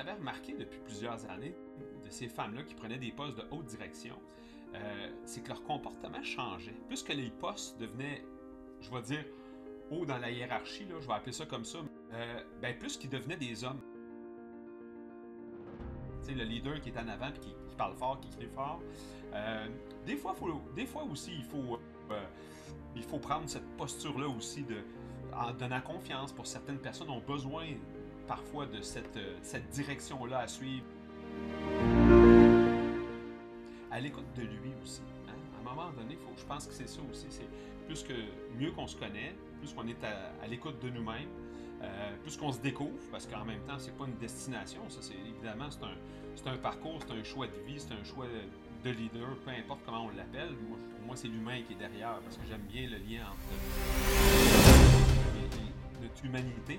tu avais remarqué depuis plusieurs années de ces femmes-là qui prenaient des postes de haute direction, euh, c'est que leur comportement changeait. Plus que les postes devenaient, je vais dire, haut dans la hiérarchie, là, je vais appeler ça comme ça, euh, ben, plus qu'ils devenaient des hommes. Tu sais, le leader qui est en avant qui, parle fort, qui crie fort. Euh, des, fois, faut, des fois aussi, il faut, il faut prendre cette posture-là aussi de, en donnant confiance pour certaines personnes ont besoin parfois de cette, cette direction-là à suivre à l'écoute de lui aussi. Hein. À un moment donné, je pense que c'est ça aussi. C'est plus que mieux qu'on se connaît, plus qu'on est à, l'écoute de nous-mêmes, euh, plus qu'on se découvre, parce qu'en même temps, c'est pas une destination. Ça, c'est évidemment c'est un, un, parcours, c'est un choix de vie, c'est un choix de leader, peu importe comment on l'appelle. pour moi, c'est l'humain qui est derrière, parce que j'aime bien le lien entre notre humanité.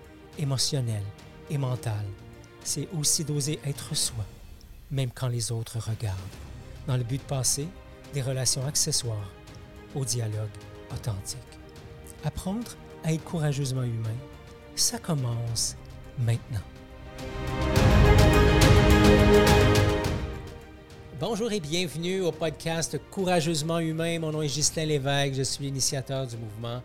émotionnel et mental. C'est aussi d'oser être soi, même quand les autres regardent dans le but de passer des relations accessoires au dialogue authentique. Apprendre à être courageusement humain, ça commence maintenant. Bonjour et bienvenue au podcast Courageusement humain. Mon nom est Ghislain Lévesque, je suis l'initiateur du mouvement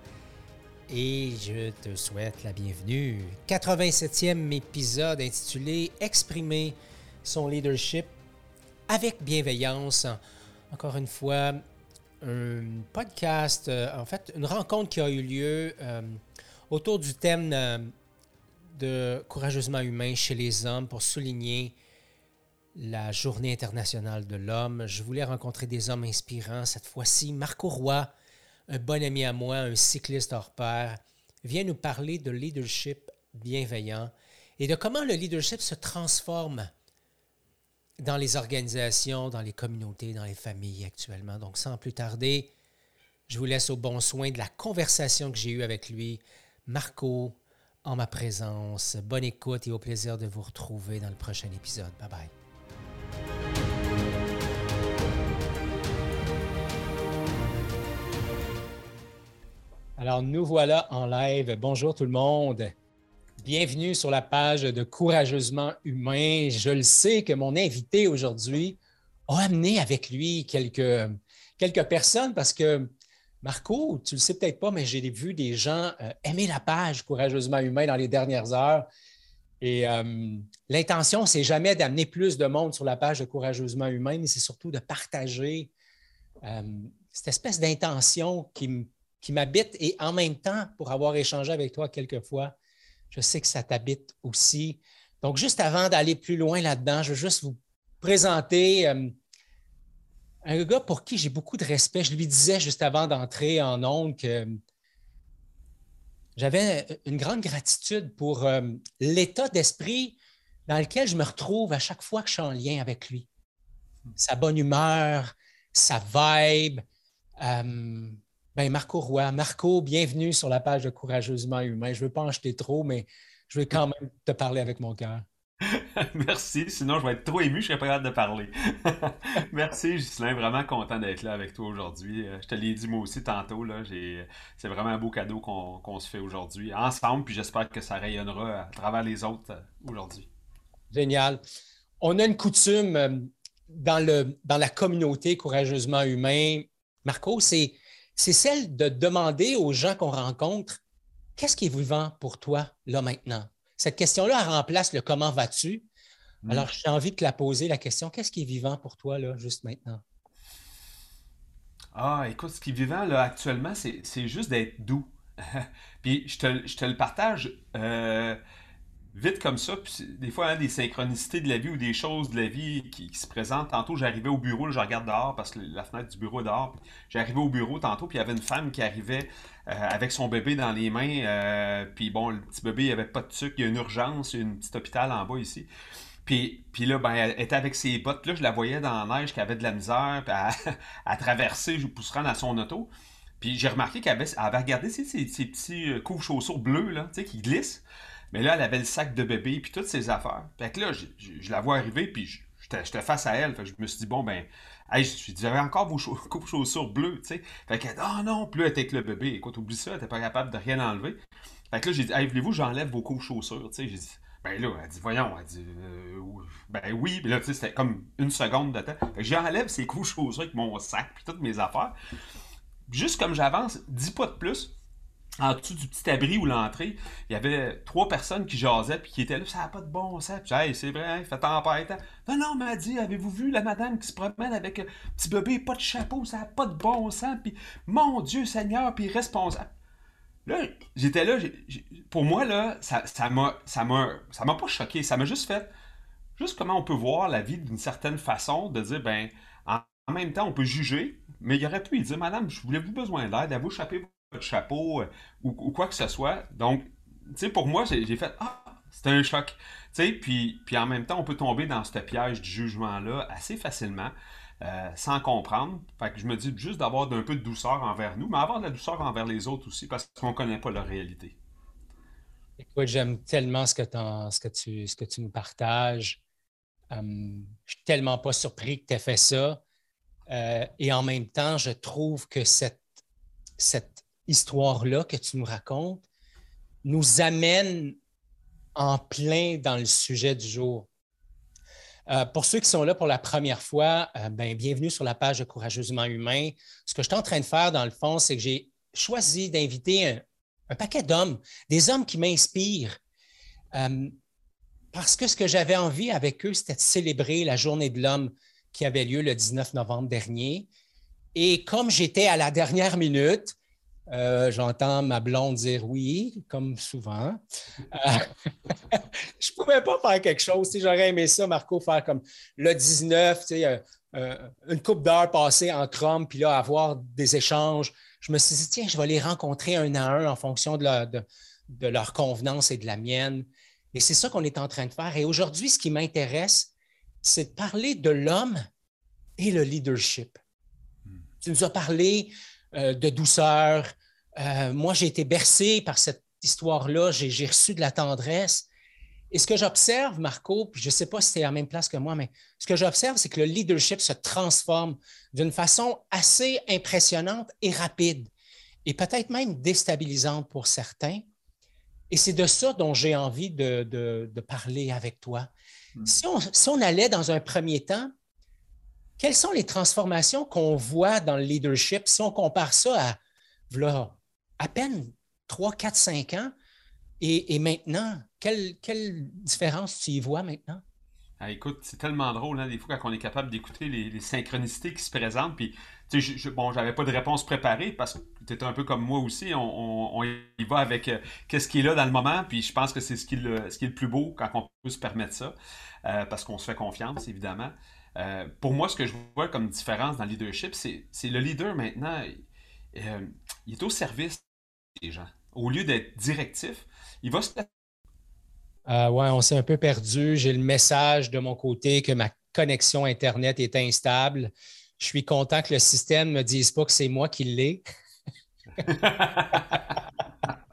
et je te souhaite la bienvenue. 87e épisode intitulé Exprimer son leadership avec bienveillance. Encore une fois, un podcast, euh, en fait, une rencontre qui a eu lieu euh, autour du thème euh, de courageusement humain chez les hommes pour souligner la Journée internationale de l'homme. Je voulais rencontrer des hommes inspirants. Cette fois-ci, Marco Roy, un bon ami à moi, un cycliste hors pair, vient nous parler de leadership bienveillant et de comment le leadership se transforme dans les organisations, dans les communautés, dans les familles actuellement. Donc, sans plus tarder, je vous laisse au bon soin de la conversation que j'ai eue avec lui. Marco, en ma présence. Bonne écoute et au plaisir de vous retrouver dans le prochain épisode. Bye bye. Alors, nous voilà en live. Bonjour tout le monde. Bienvenue sur la page de Courageusement Humain. Je le sais que mon invité aujourd'hui a amené avec lui quelques, personnes parce que, Marco, tu le sais peut-être pas, mais j'ai vu des gens euh, aimer la page Courageusement Humain dans les dernières heures. Et euh, l'intention, c'est jamais d'amener plus de monde sur la page de Courageusement Humain, mais c'est surtout de partager euh, cette espèce d'intention qui, qui m'habite et en même temps, pour avoir échangé avec toi quelques fois, je sais que ça t'habite aussi. Donc, juste avant d'aller plus loin là-dedans, je veux juste vous présenter euh, un gars pour qui j'ai beaucoup de respect. Je lui disais juste avant d'entrer en ondes que euh, j'avais une grande gratitude pour euh, l'état d'esprit dans lequel je me retrouve à chaque fois que je suis en lien avec lui. Sa bonne humeur, sa vibe. Ben, Marco Roy. Marco, bienvenue sur la page de Courageusement Humain. Je ne veux pas en jeter trop, mais je veux quand même te parler avec mon cœur. Merci, sinon je vais être trop ému, je serais pas capable de parler. Merci, Gislain, vraiment content d'être là avec toi aujourd'hui. Euh, je te l'ai dit moi aussi tantôt, là, c'est vraiment un beau cadeau qu'on se fait aujourd'hui ensemble, puis j'espère que ça rayonnera à travers les autres euh, aujourd'hui. Génial. On a une coutume euh, dans, le, dans la communauté Courageusement Humain. Marco, c'est c'est celle de demander aux gens qu'on rencontre qu'est-ce qui est vivant pour toi là maintenant? Cette question-là remplace le comment vas-tu? Mm. Alors, j'ai envie de te la poser, la question qu'est-ce qui est vivant pour toi là, juste maintenant? Ah, écoute, ce qui est vivant là actuellement, c'est juste d'être doux. Puis je te, le partage. Euh, vite comme ça, puis des fois, hein, des synchronicités de la vie ou des choses de la vie qui, se présentent. Tantôt, j'arrivais au bureau, je regarde dehors parce que la fenêtre du bureau est dehors. J'arrivais au bureau tantôt, puis il y avait une femme qui arrivait euh, avec son bébé dans les mains. Euh, puis bon, le petit bébé, il avait pas de sucre, il y a une urgence, il y a un petit hôpital en bas ici. Puis, puis là, ben, elle était avec ses bottes. Là, je la voyais dans la neige, qu'elle avait de la misère, puis à, traverser, je pousserais dans son auto. Puis j'ai remarqué qu'elle avait, avait regardé ces, petits euh, coups chaussures bleus là, qui glissent. Mais là, elle avait le sac de bébé, puis toutes ses affaires. Fait que là, je, la vois arriver, puis j'étais face à elle. Fait que je me suis dit, bon, ben, hey, je j'avais encore vos chaussures bleues, tu sais. Fait qu'elle oh non, plus elle était avec le bébé. Écoute, oublie ça, elle était pas capable de rien enlever. Fait que là, j'ai dit, hey, voulez-vous, j'enlève vos couches chaussures, tu sais? J'ai dit, ben là, elle dit, voyons, elle dit, euh, ben oui. Puis là, tu sais, c'était comme une seconde de temps. Fait que j'enlève ces couches chaussures avec mon sac, puis toutes mes affaires. Juste comme j'avance, dis pas de plus en dessous du petit abri ou l'entrée, il y avait trois personnes qui jasaient puis qui étaient là, ça n'a pas de bon sens. Puis, hey, c'est vrai, il fait tempête. Non, non, m'a dit, avez-vous vu la madame qui se promène avec un petit bébé, pas de chapeau, ça n'a pas de bon sens. Puis, mon Dieu Seigneur, puis responsable. Là, j'étais là, pour moi, là, ça m'a ça m'a pas choqué, ça m'a juste fait juste comment on peut voir la vie d'une certaine façon, de dire, ben, en, même temps, on peut juger, mais il aurait pu dire, madame, je voulais vous besoin d'aide, à vous chaper de chapeau euh, ou, quoi que ce soit. Donc, tu sais, pour moi, j'ai fait Ah, c'était un choc. Tu sais, puis, puis en même temps, on peut tomber dans ce piège du jugement-là assez facilement. Euh, sans comprendre. Fait que je me dis juste d'avoir un peu de douceur envers nous, mais avoir de la douceur envers les autres aussi, parce qu'on ne connaît pas leur réalité. Écoute, j'aime tellement ce que, tu, nous partages. Euh, je ne suis tellement pas surpris que tu aies fait ça. et en même temps, je trouve que cette histoire-là que tu nous racontes nous amène en plein dans le sujet du jour. Euh, pour ceux qui sont là pour la première fois, euh, ben, bienvenue sur la page de Courageusement Humain. Ce que je suis en train de faire, dans le fond, c'est que j'ai choisi d'inviter un, paquet d'hommes, des hommes qui m'inspirent. Euh, parce que ce que j'avais envie avec eux, c'était de célébrer la journée de l'homme qui avait lieu le 19 novembre dernier. Et comme j'étais à la dernière minute, euh, j'entends ma blonde dire oui, comme souvent. Euh, je ne pouvais pas faire quelque chose. Si j'aurais aimé ça, Marco, faire comme le 19, euh, une coupe d'heures passée en Chrome, puis là, avoir des échanges. Je me suis dit, tiens, je vais les rencontrer un à un en fonction de, de leur convenance et de la mienne. Et c'est ça qu'on est en train de faire. Et aujourd'hui, ce qui m'intéresse, c'est de parler de l'homme et le leadership. Hmm. Tu nous as parlé euh, de douceur. Euh, moi, j'ai été bercé par cette histoire-là. J'ai reçu de la tendresse. Et ce que j'observe, Marco, puis je ne sais pas si tu es à la même place que moi, mais ce que j'observe, c'est que le leadership se transforme d'une façon assez impressionnante et rapide, et peut-être même déstabilisante pour certains. Et c'est de ça dont j'ai envie de, parler avec toi. Hmm. Si, on, si on allait dans un premier temps quelles sont les transformations qu'on voit dans le leadership si on compare ça à à peine 3, 4, 5 ans et, maintenant? Quelle, différence tu y vois maintenant? Ah, écoute, c'est tellement drôle, hein, des fois, quand on est capable d'écouter les, synchronicités qui se présentent. Puis, tu sais, je, bon, j'avais pas de réponse préparée parce que tu étais un peu comme moi aussi. On, y va avec euh, qu'est-ce qui est là dans le moment. Puis, je pense que c'est ce, qui est le, ce qui est le plus beau quand on peut se permettre ça. Euh, parce qu'on se fait confiance, évidemment. Euh, pour moi, ce que je vois comme différence dans le leadership, c'est le leader maintenant, euh, il est au service des gens. Au lieu d'être directif, il va se. Euh, ouais, on s'est un peu perdu. J'ai le message de mon côté que ma connexion Internet est instable. Je suis content que le système ne me dise pas que c'est moi qui l'ai.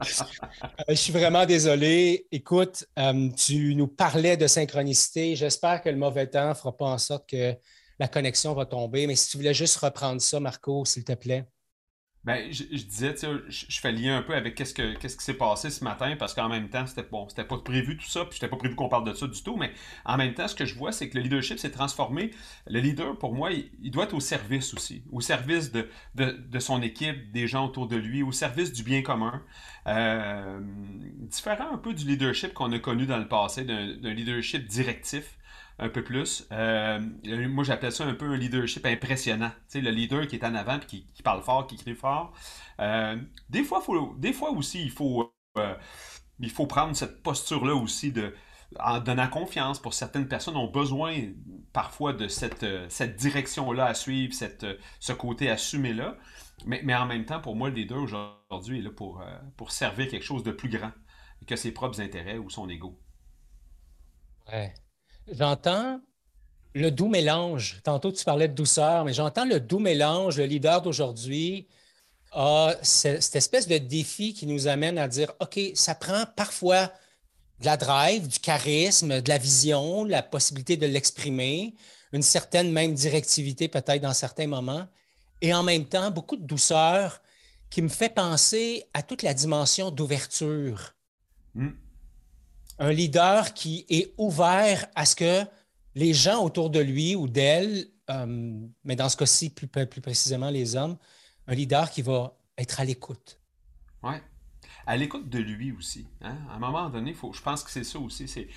Euh, je suis vraiment désolé. Écoute, euh, tu nous parlais de synchronicité. J'espère que le mauvais temps ne fera pas en sorte que la connexion va tomber. Mais si tu voulais juste reprendre ça, Marco, s'il te plaît. Ben, je, disais, tu sais, je, fais lien un peu avec qu'est-ce, que, qu'est-ce qui s'est passé ce matin, parce qu'en même temps, c'était bon, c'était pas prévu tout ça, puis c'était pas prévu qu'on parle de ça du tout, mais en même temps, ce que je vois, c'est que le leadership s'est transformé. Le leader, pour moi, il, doit être au service aussi, au service de, de, son équipe, des gens autour de lui, au service du bien commun. Euh, différent un peu du leadership qu'on a connu dans le passé, d'un leadership directif un peu plus. Euh, moi, j'appelle ça un peu un leadership impressionnant. Tu sais, le leader qui est en avant, qui, qui parle fort, qui crie fort. Euh, des, fois, faut, des fois aussi, il faut, euh, il faut prendre cette posture-là aussi de, en donnant confiance pour certaines personnes ont besoin parfois de cette, cette direction-là à suivre, cette, ce côté assumé-là. Mais, mais, en même temps, pour moi, le leader aujourd'hui est là pour, pour servir quelque chose de plus grand que ses propres intérêts ou son ego. Ouais. J'entends le doux mélange. Tantôt, tu parlais de douceur, mais j'entends le doux mélange. Le leader d'aujourd'hui a cette espèce de défi qui nous amène à dire OK, ça prend parfois de la drive, du charisme, de la vision, la possibilité de l'exprimer, une certaine même directivité peut-être dans certains moments, et en même temps beaucoup de douceur qui me fait penser à toute la dimension d'ouverture. Hmm. Un leader qui est ouvert à ce que les gens autour de lui ou d'elle, euh, mais dans ce cas-ci plus, précisément les hommes, un leader qui va être à l'écoute. Ouais à l'écoute de lui aussi. Hein. À un moment donné, je pense que c'est ça aussi. C'est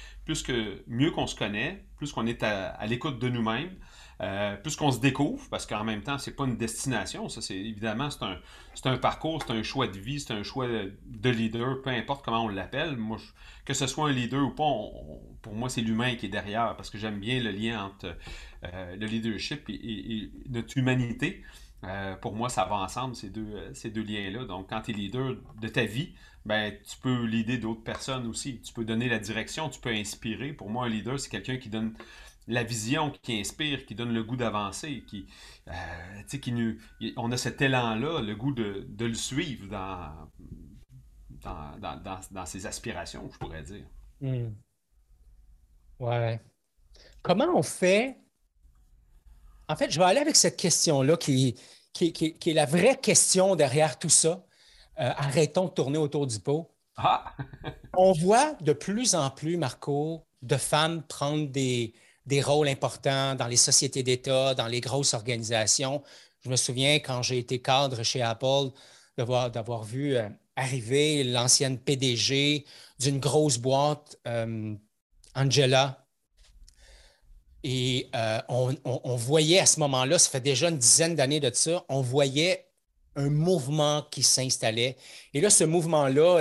mieux qu'on se connaît, plus qu'on est à, l'écoute de nous-mêmes, euh, plus qu'on se découvre, parce qu'en même temps, c'est pas une destination. C'est évidemment c'est un, parcours, c'est un choix de vie, c'est un choix de leader, peu importe comment on l'appelle. Moi, que ce soit un leader ou pas, pour moi, c'est l'humain qui est derrière, parce que j'aime bien le lien entre euh, le leadership et notre humanité. Euh, pour moi, ça va ensemble, ces deux, liens-là. Donc, quand tu es leader de ta vie, ben, tu peux leader d'autres personnes aussi. Tu peux donner la direction, tu peux inspirer. Pour moi, un leader, c'est quelqu'un qui donne la vision, qui inspire, qui donne le goût d'avancer, qui, euh, qui nous, on a cet élan-là, le goût de, le suivre dans, dans, ses aspirations, je pourrais dire. Hmm. Ouais. Comment on fait? En fait, je vais aller avec cette question-là qui, qui, est la vraie question derrière tout ça. Euh, arrêtons de tourner autour du pot. Ah! On voit de plus en plus, Marco, de femmes prendre des, rôles importants dans les sociétés d'État, dans les grosses organisations. Je me souviens quand j'ai été cadre chez Apple d'avoir vu euh, arriver l'ancienne PDG d'une grosse boîte, euh, Angela et euh, on, voyait à ce moment-là, ça fait déjà une dizaine d'années de ça, on voyait un mouvement qui s'installait. Et là, ce mouvement-là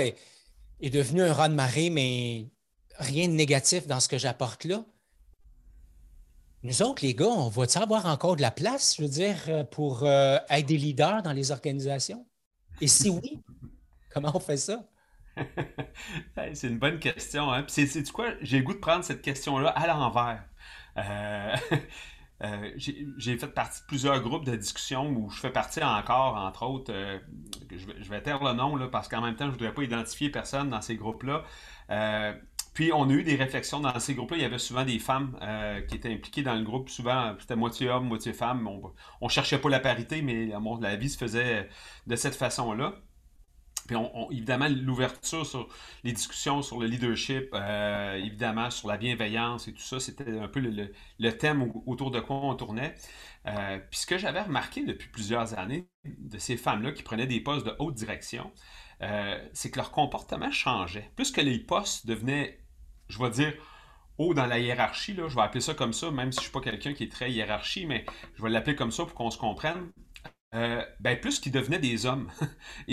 est, devenu un raz de marée, mais rien de négatif dans ce que j'apporte là. Nous autres, les gars, on va-tu avoir encore de la place, je veux dire, euh, pour euh, être des leaders dans les organisations? Et si oui, comment on fait ça? c'est une bonne question. Hein? C'est quoi? J'ai goût de prendre cette question-là à l'envers. Euh, j'ai fait partie de plusieurs groupes de discussion où je fais partie encore, entre autres, je, vais, taire le nom parce qu'en même temps, je ne voudrais pas identifier personne dans ces groupes-là. Puis on a eu des réflexions dans ces groupes-là. Il y avait souvent des femmes qui étaient impliquées dans le groupe. Souvent, c'était moitié homme, moitié femme. On ne cherchait pas la parité, mais la vie se faisait de cette façon-là. Puis évidemment, l'ouverture sur les discussions sur le leadership, euh, évidemment, sur la bienveillance et tout ça, c'était un peu le, thème autour de quoi on tournait. Euh, puis ce que j'avais remarqué depuis plusieurs années de ces femmes-là qui prenaient des postes de haute direction, euh, c'est que leur comportement changeait. Plus que les postes devenaient, je vais dire, haut dans la hiérarchie, là, je vais appeler ça comme ça, même si je ne suis pas quelqu'un qui est très hiérarchie, mais je vais l'appeler comme ça pour qu'on se comprenne. ben, plus qu'ils devenaient des hommes.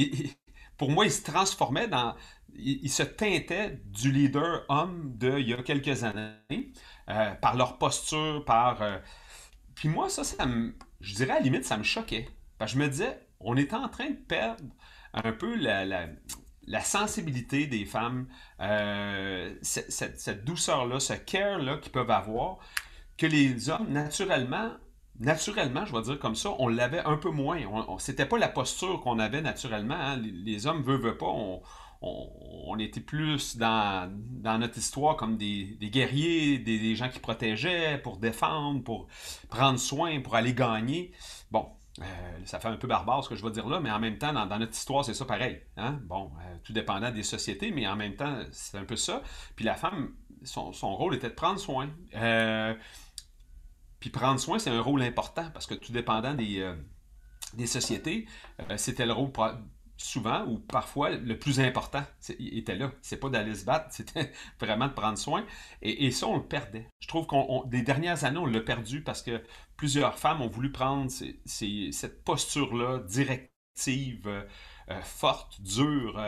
pour moi, il se transformait dans. Il, se teintait du leader homme d'il y a quelques années, euh, par leur posture, par. Euh, puis moi, ça, ça me. Je dirais à la limite, ça me choquait. Parce que je me disais, on est en train de perdre un peu la, sensibilité des femmes, euh, cette, douceur-là, ce care-là qu'ils peuvent avoir, que les hommes, naturellement, naturellement, je vais dire comme ça, on l'avait un peu moins. C'était pas la posture qu'on avait naturellement. Hein. Les, hommes veulent, pas. On, était plus dans, notre histoire comme des, guerriers, des, gens qui protégeaient pour défendre, pour prendre soin, pour aller gagner. Bon, euh, ça fait un peu barbare ce que je vais dire là, mais en même temps, dans, notre histoire, c'est ça pareil. Hein? Bon, euh, tout dépendant des sociétés, mais en même temps, c'est un peu ça. Puis la femme, son, rôle était de prendre soin. Euh, puis prendre soin, c'est un rôle important parce que tout dépendant des, des sociétés, c'était le rôle souvent ou parfois le plus important était là. C'est pas d'aller se battre, c'était vraiment de prendre soin. Et, ça, on le perdait. Je trouve qu'on des dernières années, on l'a perdu parce que plusieurs femmes ont voulu prendre cette posture-là directive, forte, dure,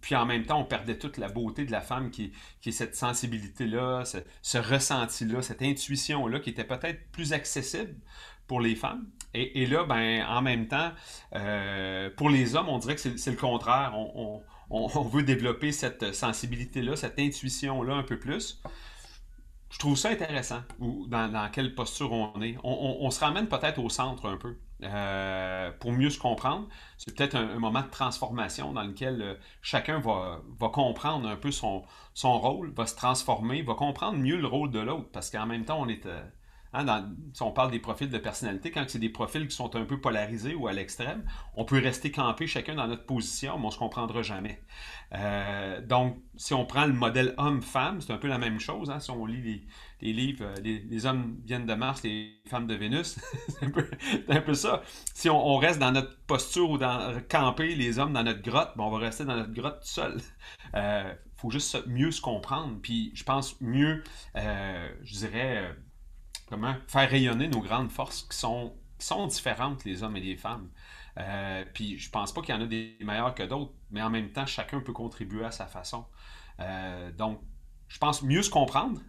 puis en même temps, on perdait toute la beauté de la femme qui, qui est cette sensibilité-là, ce, ressenti-là, cette intuition-là qui était peut-être plus accessible pour les femmes. Et, là, ben, en même temps, pour les hommes, on dirait que c'est le contraire. On, veut développer cette sensibilité-là, cette intuition-là un peu plus je trouve ça intéressant, dans, quelle posture on est. On, se ramène peut-être au centre un peu. Euh, pour mieux se comprendre, c'est peut-être un, moment de transformation dans lequel euh, chacun va, comprendre un peu son, rôle, va se transformer, va comprendre mieux le rôle de l'autre, parce qu'en même temps, on est, euh, Hein, si on parle des profils de personnalité, quand c'est des profils qui sont un peu polarisés ou à l'extrême, on peut rester campé chacun dans notre position, mais on ne se comprendra jamais. Euh, donc, si on prend le modèle homme-femme, c'est un peu la même chose. Hein, si on lit les, livres, euh, les, hommes viennent de Mars, les femmes de Vénus, c'est un, peu ça. Si on, reste dans notre posture ou dans camper les hommes dans notre grotte, on va rester dans notre grotte tout seul. Euh, faut juste mieux se comprendre. Puis, je pense mieux, je dirais comment faire rayonner nos grandes forces qui sont, différentes, les hommes et les femmes. Euh, puis je pense pas qu'il y en a des meilleurs que d'autres, mais en même temps, chacun peut contribuer à sa façon. Euh, donc, je pense mieux se comprendre,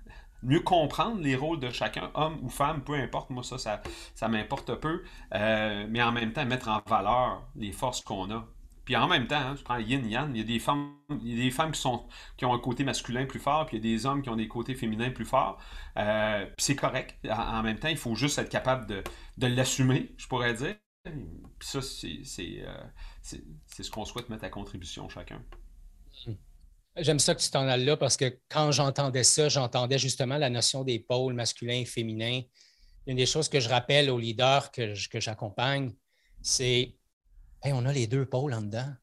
mieux comprendre les rôles de chacun, homme ou femme, peu importe, moi ça, ça, m'importe peu, euh, mais en même temps mettre en valeur les forces qu'on a. Puis en même temps, hein, je prends yin yang, il y a des femmes, il y a des femmes qui, sont, qui ont un côté masculin plus fort, puis il y a des hommes qui ont des côtés féminins plus forts. Euh, puis c'est correct. En, même temps, il faut juste être capable de, l'assumer, je pourrais dire. Puis ça, euh, c'est ce qu'on souhaite mettre à contribution chacun. Hmm. J'aime ça que tu t'en ailles là parce que quand j'entendais ça, j'entendais justement la notion des pôles masculins et féminins. Une des choses que je rappelle aux leaders que j'accompagne, c'est on a les deux pôles en dedans.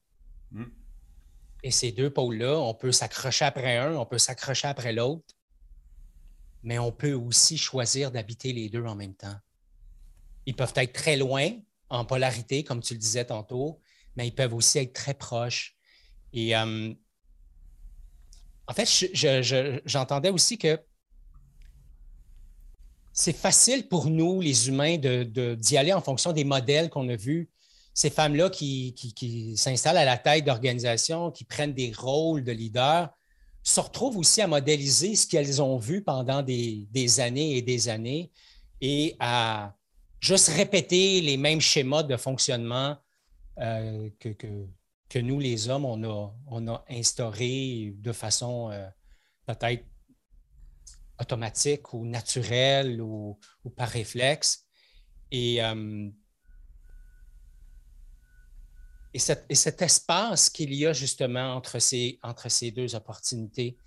Hmm. Et ces deux pôles-là, on peut s'accrocher après un, on peut s'accrocher après l'autre, mais on peut aussi choisir d'habiter les deux en même temps. Ils peuvent être très loin en polarité, comme tu le disais tantôt, mais ils peuvent aussi être très proches. Et euh, en fait, j'entendais aussi que c'est facile pour nous, les humains, d'y de, aller en fonction des modèles qu'on a vus ces femmes-là qui, s'installent à la tête d'organisations, qui prennent des rôles de leaders, se retrouvent aussi à modéliser ce qu'elles ont vu pendant des, années et des années et à juste répéter les mêmes schémas de fonctionnement euh, que, que, nous, les hommes, on a, on a instaurés de façon euh, peut-être automatique ou naturelle ou, par réflexe. Et euh, et, cet espace qu'il y a justement entre ces, deux opportunités.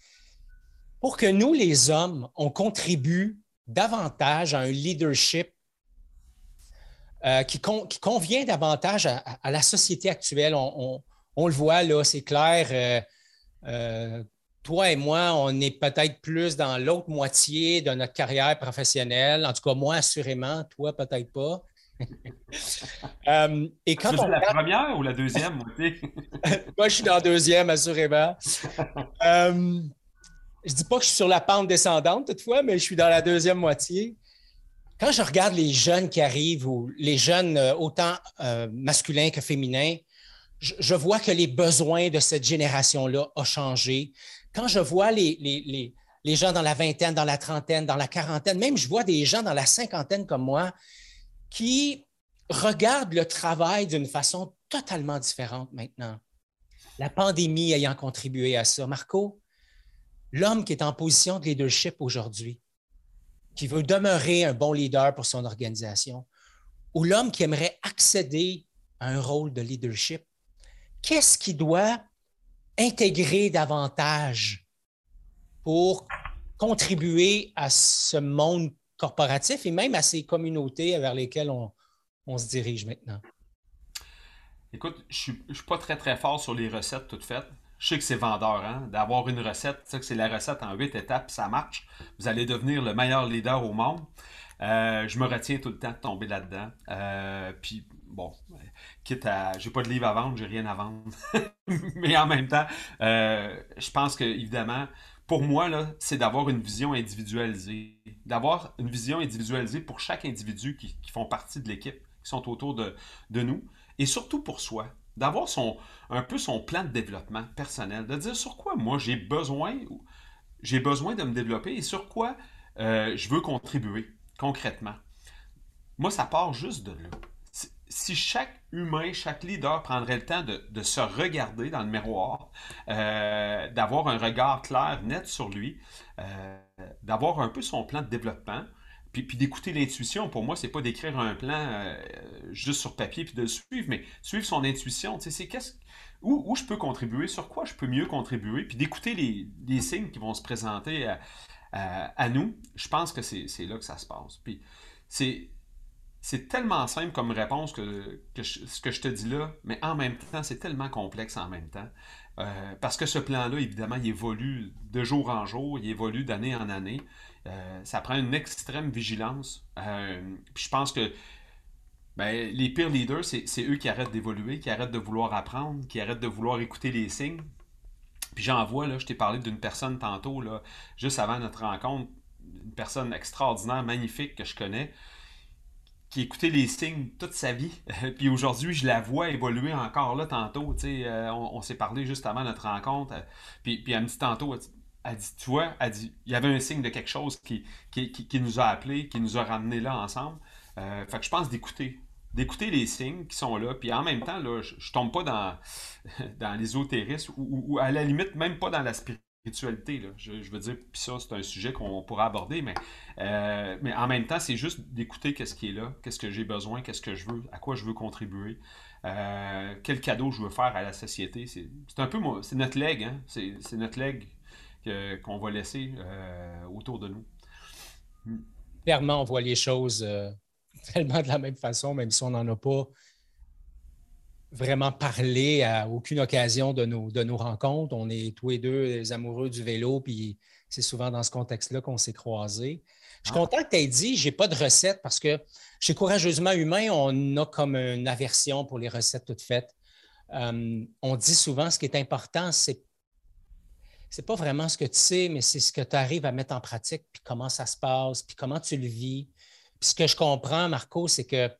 Pour que nous, les hommes, on contribue davantage à un leadership euh, qui, convient davantage à, la société actuelle. On, le voit là, c'est clair. Euh, euh, toi et moi, on est peut-être plus dans l'autre moitié de notre carrière professionnelle. En tout cas, moi, assurément, toi, peut-être pas. Euh, et quand on la première ou la deuxième Moi, je suis dans la deuxième, assurément. euh, je dis pas que je suis sur la pente descendante toutefois, mais je suis dans la deuxième moitié. Quand je regarde les jeunes qui arrivent, ou les jeunes euh, autant euh, masculins que féminins, je, vois que les besoins de cette génération-là ont changé. Quand je vois les, les, les gens dans la vingtaine, dans la trentaine, dans la quarantaine, même je vois des gens dans la cinquantaine comme moi qui regardent le travail d'une façon totalement différente maintenant. La pandémie ayant contribué à ça. Marco, l'homme qui est en position de leadership aujourd'hui, qui veut demeurer un bon leader pour son organisation, ou l'homme qui aimerait accéder à un rôle de leadership, qu'est-ce qu'il doit intégrer davantage pour contribuer à ce monde corporatif et même à ces communautés vers lesquelles on, se dirige maintenant? Écoute, je ne suis, pas très très fort sur les recettes toutes faites. Je sais que c'est vendeur, hein? d'avoir une recette, tu sais que c'est la recette en huit étapes, ça marche. Vous allez devenir le meilleur leader au monde. Euh, je me retiens tout le temps de tomber là-dedans. Euh, puis, bon, quitte à. J'ai pas de livre à vendre, j'ai rien à vendre. Mais en même temps, euh, je pense que, évidemment, pour moi, là, c'est d'avoir une vision individualisée. D'avoir une vision individualisée pour chaque individu qui, font partie de l'équipe, qui sont autour de, nous. Et surtout pour soi. d'avoir un peu son plan de développement personnel, de dire sur quoi moi j'ai besoin, j'ai besoin de me développer et sur quoi euh, je veux contribuer concrètement. Moi, ça part juste de là. Si chaque humain, chaque leader prendrait le temps de, se regarder dans le miroir, euh, d'avoir un regard clair, net sur lui, euh, d'avoir un peu son plan de développement, puis, d'écouter l'intuition, pour moi, c'est pas d'écrire un plan euh, juste sur papier puis de le suivre, mais suivre son intuition. C'est qu'est-ce où, où, je peux contribuer, sur quoi je peux mieux contribuer, puis d'écouter les, signes qui vont se présenter à, nous. Je pense que c'est là que ça se passe. Puis c'est c'est tellement simple comme réponse que, ce que je te dis là, mais en même temps, c'est tellement complexe en même temps. Euh, parce que ce plan-là, évidemment, il évolue de jour en jour, il évolue d'année en année. Euh, ça prend une extrême vigilance. Euh, puis je pense que ben, les pires leaders, c'est eux qui arrêtent d'évoluer, qui arrêtent de vouloir apprendre, qui arrêtent de vouloir écouter les signes. Puis j'en vois, là, je t'ai parlé d'une personne tantôt, là, juste avant notre rencontre, une personne extraordinaire, magnifique que je connais qui écoutait les signes toute sa vie. puis aujourd'hui, je la vois évoluer encore là tantôt. Euh, on, s'est parlé juste avant notre rencontre. Euh, puis, puis elle me dit tantôt, elle dit, tu vois, elle dit, il y avait un signe de quelque chose qui, qui, nous a appelés, qui nous a ramenés là ensemble. Euh, fait que je pense d'écouter. D'écouter les signes qui sont là. Puis en même temps, là, je, ne tombe pas dans, dans l'ésotérisme ou, ou, à la limite même pas dans la spiritualité Je, veux dire, puis ça, c'est un sujet qu'on pourra aborder, mais, euh, mais en même temps, c'est juste d'écouter qu'est-ce qui est là, qu'est-ce que j'ai besoin, qu'est-ce que je veux, à quoi je veux contribuer, euh, quel cadeau je veux faire à la société. C'est un peu c'est notre leg, hein? c'est notre leg qu'on va laisser euh, autour de nous. Clairement, on voit les choses tellement de la même façon, même si on n'en a pas vraiment parlé à aucune occasion de nos, de nos rencontres. On est tous les deux amoureux du vélo, puis c'est souvent dans ce contexte-là qu'on s'est croisés. Je suis ah. content que tu aies dit j'ai pas de recette parce que chez Courageusement Humain, on a comme une aversion pour les recettes toutes faites. Euh, on dit souvent ce qui est important, c'est c'est pas vraiment ce que tu sais, mais c'est ce que tu arrives à mettre en pratique, puis comment ça se passe, puis comment tu le vis. Puis ce que je comprends, Marco, c'est que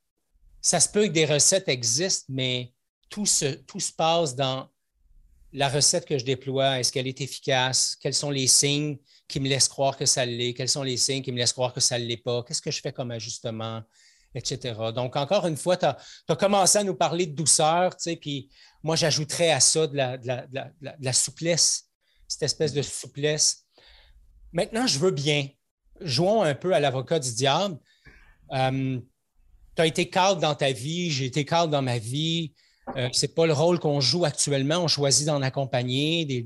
ça se peut que des recettes existent, mais tout se, tout se passe dans la recette que je déploie. Est-ce qu'elle est efficace? Quels sont les signes qui me laissent croire que ça l'est? Quels sont les signes qui me laissent croire que ça ne l'est pas? Qu'est-ce que je fais comme ajustement? Etc. Donc, encore une fois, tu as, commencé à nous parler de douceur, tu sais, puis moi, j'ajouterais à ça de la, souplesse, cette espèce de souplesse. Maintenant, je veux bien. Jouons un peu à l'avocat du diable. Euh, tu as été cadre dans ta vie, j'ai été cadre dans ma vie. Euh, ce n'est pas le rôle qu'on joue actuellement. On choisit d'en accompagner des,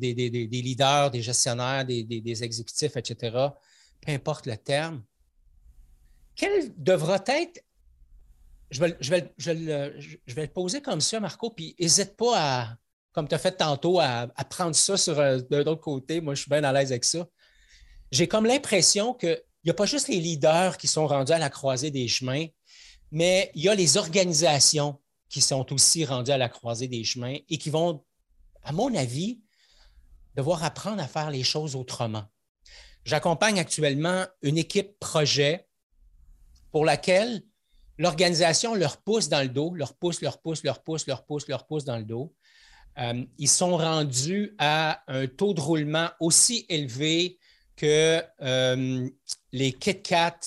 leaders, des gestionnaires, des, exécutifs, etc. Peu importe le terme. Quel devra être. Je vais, le poser comme ça, Marco, puis n'hésite pas à, comme tu as fait tantôt, à, prendre ça sur euh, d'un autre côté. Moi, je suis bien à l'aise avec ça. J'ai comme l'impression qu'il n'y a pas juste les leaders qui sont rendus à la croisée des chemins, mais il y a les organisations qui sont aussi rendus à la croisée des chemins et qui vont, à mon avis, devoir apprendre à faire les choses autrement. J'accompagne actuellement une équipe projet pour laquelle l'organisation leur pousse dans le dos, leur pousse, leur pousse, leur pousse, leur pousse, leur pousse dans le dos. Euh, ils sont rendus à un taux de roulement aussi élevé que euh, les KitKat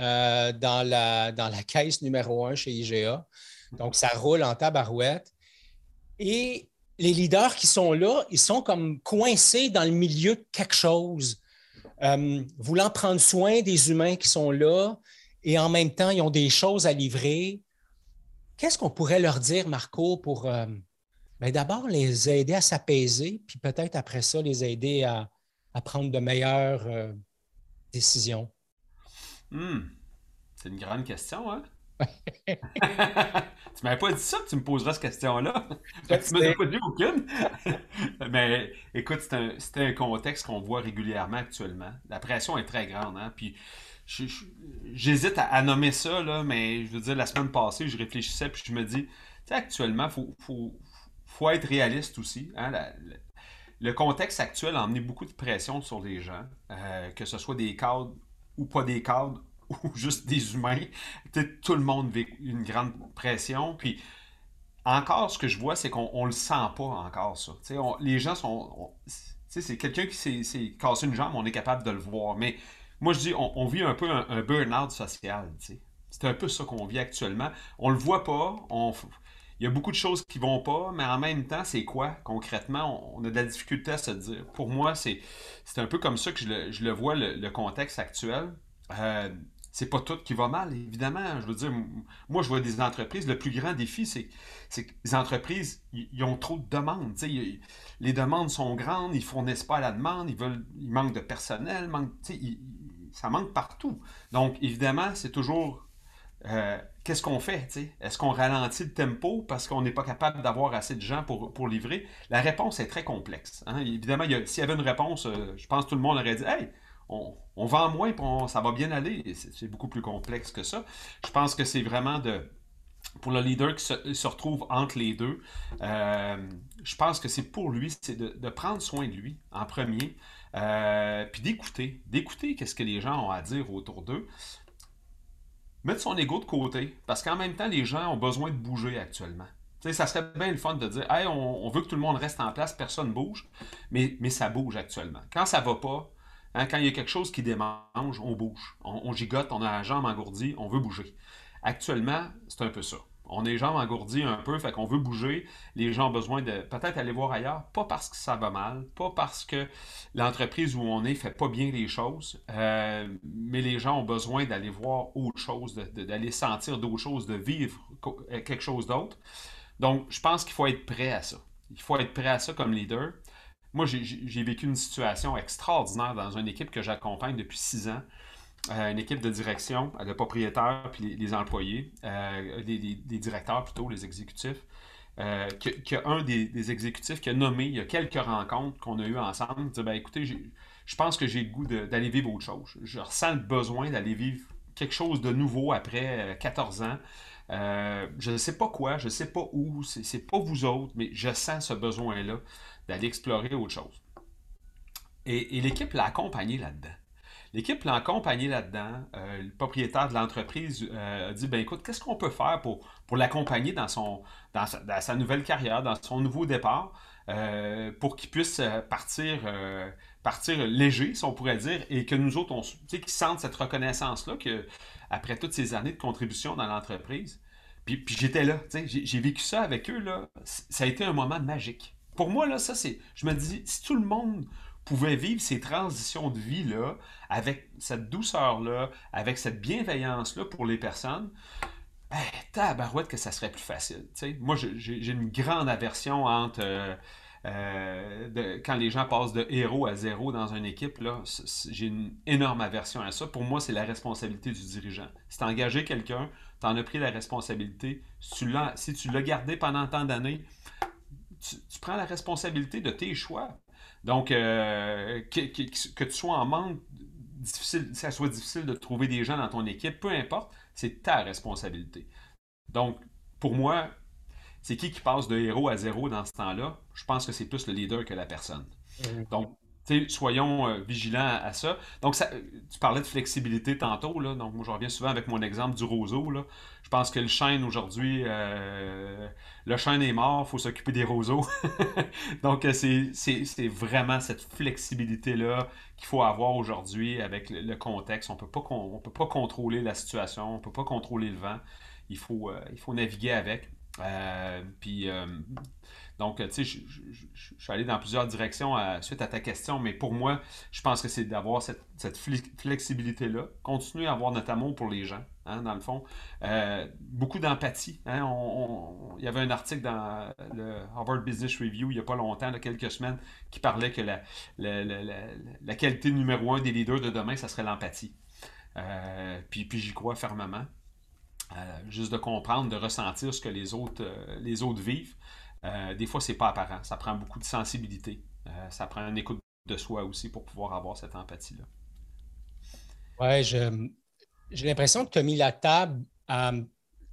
euh, dans, la, dans la caisse numéro un chez IGA. Donc, ça roule en tabarouette. Et les leaders qui sont là, ils sont comme coincés dans le milieu de quelque chose, euh, voulant prendre soin des humains qui sont là et en même temps, ils ont des choses à livrer. Qu'est-ce qu'on pourrait leur dire, Marco, pour euh, ben, d'abord les aider à s'apaiser, puis peut-être après ça, les aider à, prendre de meilleures euh, décisions? Hmm. C'est une grande question, hein? tu m'avais pas dit ça tu me poseras cette question-là. tu m'as pas dit aucune. Mais écoute, c'est un, contexte qu'on voit régulièrement actuellement. La pression est très grande. Hein? Puis j'hésite à, nommer ça, là, mais je veux dire, la semaine passée, je réfléchissais puis je me dis, tu sais, actuellement, il faut, être réaliste aussi. Hein? le contexte actuel a emmené beaucoup de pression sur les gens, euh, que ce soit des cadres ou pas des cadres ou juste des humains. tout le monde vit une grande pression. Puis encore, ce que je vois, c'est qu'on ne le sent pas encore, ça. les gens sont. c'est quelqu'un qui s'est cassé une jambe, on est capable de le voir. Mais moi, je dis, on, vit un peu un, burn-out social. C'est un peu ça qu'on vit actuellement. On le voit pas. il y a beaucoup de choses qui vont pas, mais en même temps, c'est quoi concrètement? On, a de la difficulté à se dire. Pour moi, c'est un peu comme ça que je le, vois, le, contexte actuel. Euh, c'est pas tout qui va mal, évidemment. Je veux dire, moi, je vois des entreprises. Le plus grand défi, c'est que les entreprises, ils ont trop de demandes. les demandes sont grandes, ils fournissent pas la demande, ils veulent, ils manquent de personnel, ça manque partout. Donc, évidemment, c'est toujours euh, qu'est-ce qu'on fait? Est-ce qu'on ralentit le tempo parce qu'on n'est pas capable d'avoir assez de gens pour, pour, livrer? La réponse est très complexe. Hein. Évidemment, s'il y avait une réponse, euh, je pense que tout le monde aurait dit Hey, on, vend moins et ça va bien aller. C'est beaucoup plus complexe que ça. Je pense que c'est vraiment de. Pour le leader qui se, retrouve entre les deux, euh, je pense que c'est pour lui, c'est de, prendre soin de lui en premier, euh, puis d'écouter, d'écouter qu'est-ce que les gens ont à dire autour d'eux. Mettre son ego de côté, parce qu'en même temps, les gens ont besoin de bouger actuellement. ça serait bien le fun de dire on, veut que tout le monde reste en place, personne ne bouge, mais, mais ça bouge actuellement. Quand ça ne va pas, Hein, quand il y a quelque chose qui démange, on bouge. On, gigote, on a la jambe engourdie, on veut bouger. Actuellement, c'est un peu ça. On est jambes engourdies un peu, fait qu'on veut bouger. Les gens ont besoin de peut-être aller voir ailleurs, pas parce que ça va mal, pas parce que l'entreprise où on est fait pas bien les choses, euh, mais les gens ont besoin d'aller voir autre chose, d'aller sentir d'autres choses, de vivre euh, quelque chose d'autre. Donc, je pense qu'il faut être prêt à ça. Il faut être prêt à ça comme leader. Moi, j'ai vécu une situation extraordinaire dans une équipe que j'accompagne depuis six ans. Euh, une équipe de direction, euh, le propriétaire puis les, employés, euh, les, directeurs plutôt, les exécutifs. un des, exécutifs qui a nommé, il y a quelques rencontres qu'on a eues ensemble, dit ben, écoutez, je pense que j'ai le goût d'aller vivre autre chose. Je ressens le besoin d'aller vivre quelque chose de nouveau après 14 ans. je ne sais pas quoi, je ne sais pas où, c'est pas vous autres, mais je sens ce besoin-là d'aller explorer autre chose. Et, l'équipe l'a accompagné là-dedans. L'équipe l'a accompagné là-dedans. Euh, le propriétaire de l'entreprise euh, a dit ben écoute, qu'est-ce qu'on peut faire pour, pour l'accompagner dans, son, dans sa, nouvelle carrière, dans son nouveau départ, euh, pour qu'il puisse partir, partir léger, si on pourrait dire, et que nous autres, on qu'il sente cette reconnaissance-là, que après toutes ces années de contribution dans l'entreprise. Puis, puis j'étais là, j'ai vécu ça avec eux, là. ça a été un moment magique pour moi, là, ça, c'est. Je me dis, si tout le monde pouvait vivre ces transitions de vie-là, avec cette douceur-là, avec cette bienveillance-là pour les personnes, ben, tabarouette que ça serait plus facile. Moi, j'ai une grande aversion entre. Euh, euh, quand les gens passent de héros à zéro dans une équipe, là, j'ai une énorme aversion à ça. Pour moi, c'est la responsabilité du dirigeant. Si tu engagé quelqu'un, tu en as pris la responsabilité. Si tu l'as gardé pendant tant d'années, tu, prends la responsabilité de tes choix. Donc, euh, que, tu sois en manque, difficile, que ça soit difficile de trouver des gens dans ton équipe, peu importe, c'est ta responsabilité. Donc, pour moi, c'est qui qui passe de héros à zéro dans ce temps-là? Je pense que c'est plus le leader que la personne. Donc, soyons euh, vigilants à, ça. Donc, tu parlais de flexibilité tantôt, là, donc moi je reviens souvent avec mon exemple du roseau. Là. Je pense que le chêne aujourd'hui, euh, le chêne est mort, il faut s'occuper des roseaux. donc, euh, c'est vraiment cette flexibilité-là qu'il faut avoir aujourd'hui avec le, contexte. On ne peut pas contrôler la situation, on ne peut pas contrôler le vent. Il faut, il faut naviguer avec. puis donc, tu sais, je, suis allé dans plusieurs directions suite à ta question, mais pour moi, je pense que c'est d'avoir cette, flexibilité-là, continuer à avoir notre amour pour les gens, hein, dans le fond. Euh, beaucoup d'empathie. Hein, il y avait un article dans le Harvard Business Review il n'y a pas longtemps, il quelques semaines, qui parlait que la, qualité numéro un des leaders de demain, ça serait l'empathie. Euh, puis puis j'y crois fermement. Euh, juste de comprendre, de ressentir ce que les autres, les autres vivent. Euh, des fois, c'est pas apparent. Ça prend beaucoup de sensibilité. Euh, ça prend une écoute de soi aussi pour pouvoir avoir cette empathie-là. Oui, j'ai l'impression que tu as mis la table euh,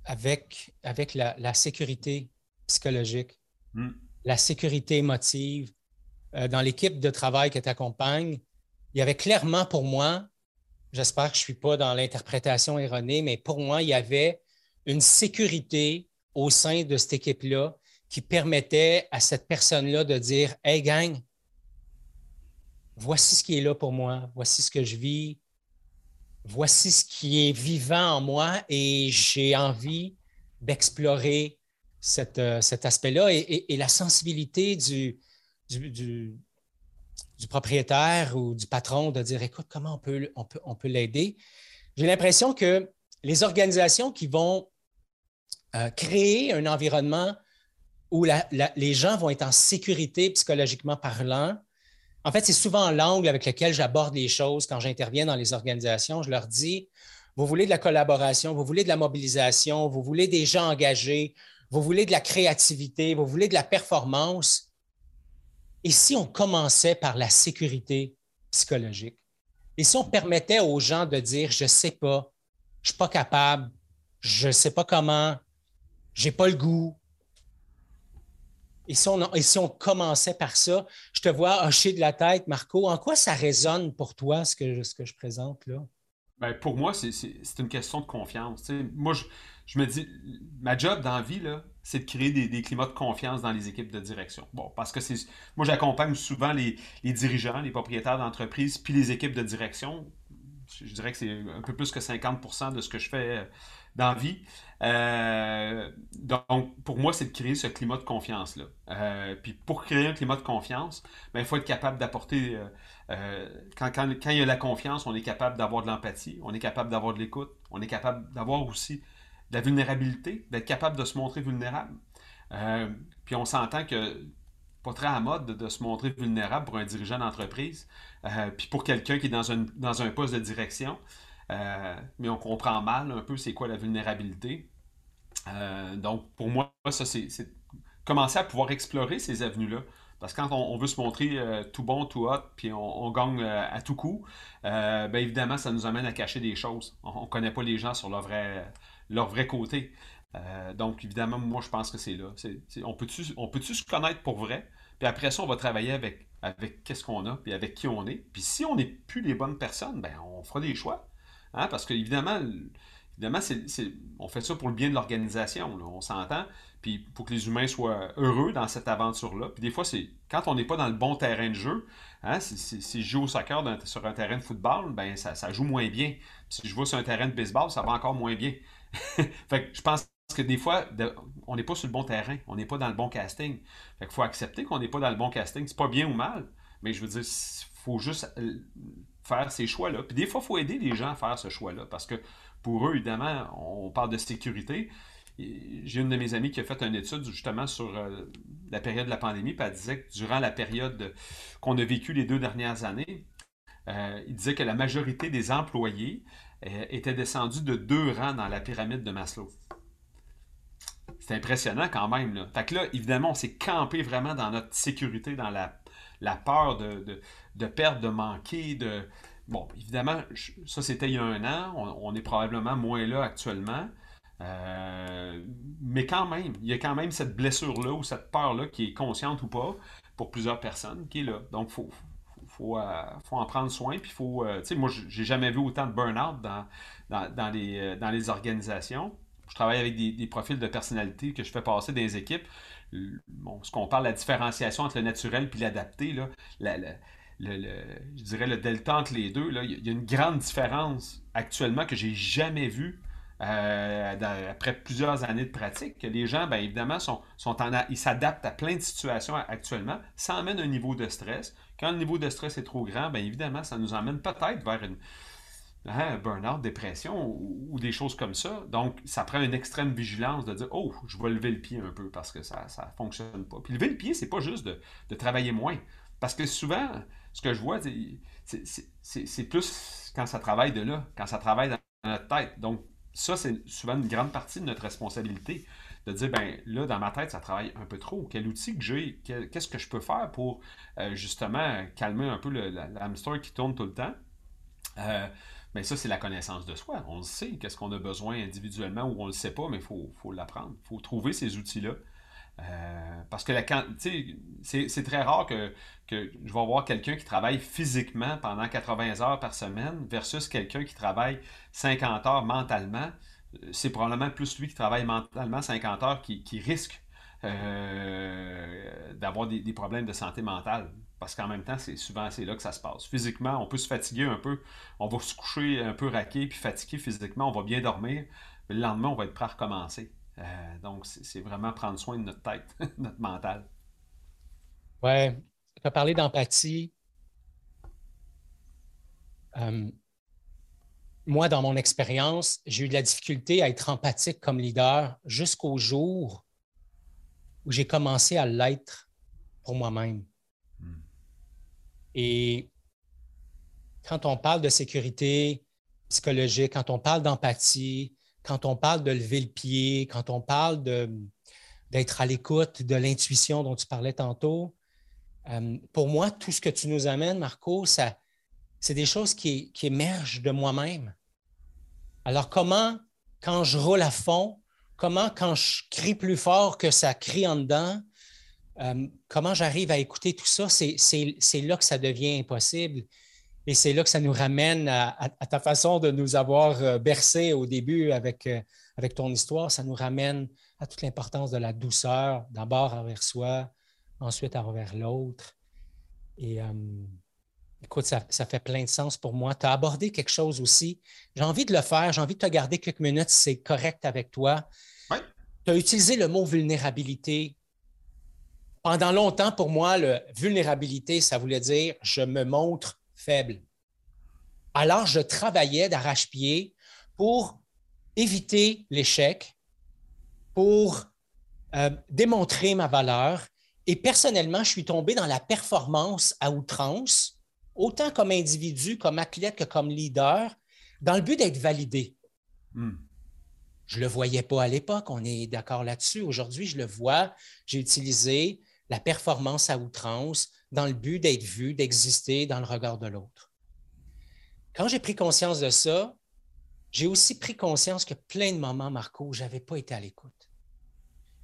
avec, avec la, sécurité psychologique, hmm. la sécurité émotive. dans l'équipe de travail qui t'accompagne, il y avait clairement pour moi, j'espère que je ne suis pas dans l'interprétation erronée, mais pour moi, il y avait une sécurité au sein de cette équipe-là qui permettait à cette personne-là de dire Hey, gang, voici ce qui est là pour moi, voici ce que je vis, voici ce qui est vivant en moi et j'ai envie d'explorer euh, cet aspect-là et, la sensibilité du, propriétaire ou du patron de dire écoute, comment on peut, on peut, on peut l'aider. J'ai l'impression que les organisations qui vont euh, créer un environnement où les gens vont être en sécurité psychologiquement parlant, en fait, c'est souvent l'angle avec lequel j'aborde les choses quand j'interviens dans les organisations. Je leur dis, vous voulez de la collaboration, vous voulez de la mobilisation, vous voulez des gens engagés, vous voulez de la créativité, vous voulez de la performance. Et si on commençait par la sécurité psychologique? Et si on permettait aux gens de dire, je ne sais pas, je ne suis pas capable, je ne sais pas comment, je n'ai pas le goût, et si, on, commençait par ça, je te vois hocher de la tête, Marco. En quoi ça résonne pour toi, ce que, je présente là? Ben, pour moi, c'est une question de confiance. moi, je, me dis, ma job dans la vie, c'est de créer des, climats de confiance dans les équipes de direction. Bon, parce que c'est. Moi, j'accompagne souvent les, dirigeants, les propriétaires d'entreprise, puis les équipes de direction. Je dirais que c'est un peu plus que 50% de ce que je fais dans. Euh, donc, pour moi, c'est de créer ce climat de confiance-là. Euh, puis pour créer un climat de confiance, ben, il faut être capable d'apporter... Euh, quand, quand, quand, il y a la confiance, on est capable d'avoir de l'empathie, on est capable d'avoir de l'écoute, on est capable d'avoir aussi de la vulnérabilité, d'être capable de se montrer vulnérable. puis on s'entend que pas très à mode de, se montrer vulnérable pour un dirigeant d'entreprise, puis pour quelqu'un qui est dans dans un poste de direction. Euh, mais on comprend mal un peu c'est quoi la vulnérabilité. Euh, donc, pour moi, ça, c'est commencer à pouvoir explorer ces avenues-là. Parce que quand on, veut se montrer euh, tout bon, tout hot, puis on, gagne à tout coup, bien évidemment, ça nous amène à cacher des choses. On ne connaît pas les gens sur leur vrai, leur vrai côté. donc, évidemment, moi, je pense que c'est là. on peut-tu se connaître pour vrai? Puis après ça, on va travailler avec, avec qu'est-ce qu'on a, puis avec qui on est. Puis si on n'est plus les bonnes personnes, ben on fera des choix. Hein, parce qu'évidemment, évidemment, on fait ça pour le bien de l'organisation, on s'entend, puis pour que les humains soient heureux dans cette aventure-là. Puis des fois, quand on n'est pas dans le bon terrain de jeu, hein, si, je joue au soccer sur un terrain de football, ben ça, joue moins bien. si je joue sur un terrain de baseball, ça va encore moins bien. fait que je pense que des fois, on n'est pas sur le bon terrain, on n'est pas dans le bon casting. Fait qu'il faut accepter qu'on n'est pas dans le bon casting. C'est pas bien ou mal, mais je veux dire, il faut juste faire ces choix-là. Puis des fois, il faut aider les gens à faire ce choix-là parce que pour eux, évidemment, on parle de sécurité. J'ai une de mes amies qui a fait une étude justement sur euh, la période de la pandémie, puis elle disait que durant la période qu'on a vécu les deux dernières années, euh, il disait que la majorité des employés euh, étaient descendus de deux rangs dans la pyramide de Maslow. C'est impressionnant quand même. Là. Fait que là, évidemment, on s'est campé vraiment dans notre sécurité, dans la, la peur de, de perdre, de manquer, de... Bon, évidemment, ça c'était il y a un an, on, est probablement moins là actuellement. Euh, mais quand même, il y a quand même cette blessure-là ou cette peur-là qui est consciente ou pas pour plusieurs personnes qui est là. Donc, il faut, faut, euh, faut, en prendre soin. Puis, faut, euh, tu sais, moi, j'ai jamais vu autant de burn-out dans, dans, les, dans les organisations. Je travaille avec des, des, profils de personnalité que je fais passer dans les équipes. Bon, ce qu'on parle, la différenciation entre le naturel et l'adapté, là, je dirais le delta entre les deux, là, il y a une grande différence actuellement que j'ai jamais vue euh, après plusieurs années de pratique. Que les gens, bien évidemment, sont, ils s'adaptent à plein de situations actuellement. Ça emmène un niveau de stress. Quand le niveau de stress est trop grand, bien évidemment, ça nous emmène peut-être vers une, hein, burn-out, dépression ou, des choses comme ça. Donc, ça prend une extrême vigilance de dire Oh, je vais lever le pied un peu parce que ça ne fonctionne pas. Puis lever le pied, c'est pas juste de, de, travailler moins. Parce que souvent, ce que je vois, c'est plus quand ça travaille de là, quand ça travaille dans notre tête. Donc, ça, c'est souvent une grande partie de notre responsabilité. De dire, ben là, dans ma tête, ça travaille un peu trop. Quel outil que j'ai, qu'est-ce que je peux faire pour euh, justement calmer un peu le, hamster qui tourne tout le temps? Euh, ben ça, c'est la connaissance de soi. On sait, qu'est-ce qu'on a besoin individuellement ou on ne le sait pas, mais il faut, faut l'apprendre. Il faut trouver ces outils-là. Euh, parce que c'est très rare que, je vais voir quelqu'un qui travaille physiquement pendant 80 heures par semaine versus quelqu'un qui travaille 50 heures mentalement. c'est probablement plus lui qui travaille mentalement 50 heures qui, risque euh, d'avoir des, problèmes de santé mentale. Parce qu'en même temps, c'est souvent c'est là que ça se passe. Physiquement, on peut se fatiguer un peu, on va se coucher un peu raqué, puis fatigué physiquement, on va bien dormir, mais le lendemain, on va être prêt à recommencer. Euh, donc, c'est vraiment prendre soin de notre tête, notre mental. Ouais, tu as parlé d'empathie. Euh, moi, dans mon expérience, j'ai eu de la difficulté à être empathique comme leader jusqu'au jour où j'ai commencé à l'être pour moi-même. Et quand on parle de sécurité psychologique, quand on parle d'empathie, quand on parle de lever le pied, quand on parle d'être à l'écoute de l'intuition dont tu parlais tantôt, euh, pour moi, tout ce que tu nous amènes, Marco, c'est des choses qui, émergent de moi-même. Alors, comment, quand je roule à fond, comment, quand je crie plus fort que ça crie en dedans, euh, comment j'arrive à écouter tout ça, c'est là que ça devient impossible. Et c'est là que ça nous ramène à, ta façon de nous avoir euh, bercé au début avec, euh, avec ton histoire. Ça nous ramène à toute l'importance de la douceur, d'abord envers soi, ensuite envers l'autre. Et Écoute, ça, fait plein de sens pour moi. Tu as abordé quelque chose aussi. J'ai envie de le faire. J'ai envie de te garder quelques minutes si c'est correct avec toi. Tu as utilisé le mot vulnérabilité. Pendant longtemps, pour moi, le vulnérabilité, ça voulait dire je me montre faible. Alors, je travaillais d'arrache-pied pour éviter l'échec, pour euh, démontrer ma valeur. Et personnellement, je suis tombé dans la performance à outrance autant comme individu, comme athlète que comme leader, dans le but d'être validé. Hmm. Je ne le voyais pas à l'époque, on est d'accord là-dessus. Aujourd'hui, je le vois, j'ai utilisé la performance à outrance dans le but d'être vu, d'exister dans le regard de l'autre. Quand j'ai pris conscience de ça, j'ai aussi pris conscience que plein de moments, Marco, où je n'avais pas été à l'écoute.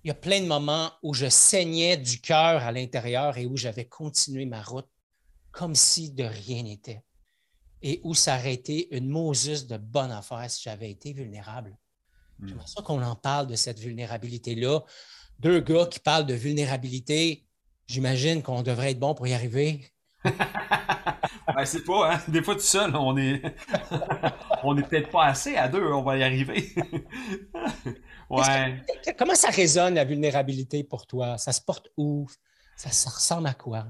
Il y a plein de moments où je saignais du cœur à l'intérieur et où j'avais continué ma route comme si de rien n'était. Et où ça aurait été une Moses de bonne affaire si j'avais été vulnérable. Hmm. J'aimerais ça qu'on en parle de cette vulnérabilité-là. Deux gars qui parlent de vulnérabilité, j'imagine qu'on devrait être bon pour y arriver. ben, c'est pas, hein? Des fois, tout seul, on est. on peut-être pas assez à deux, on va y arriver. ouais. comment ça résonne, la vulnérabilité pour toi? Ça se porte où? Ça, ça ressemble à quoi?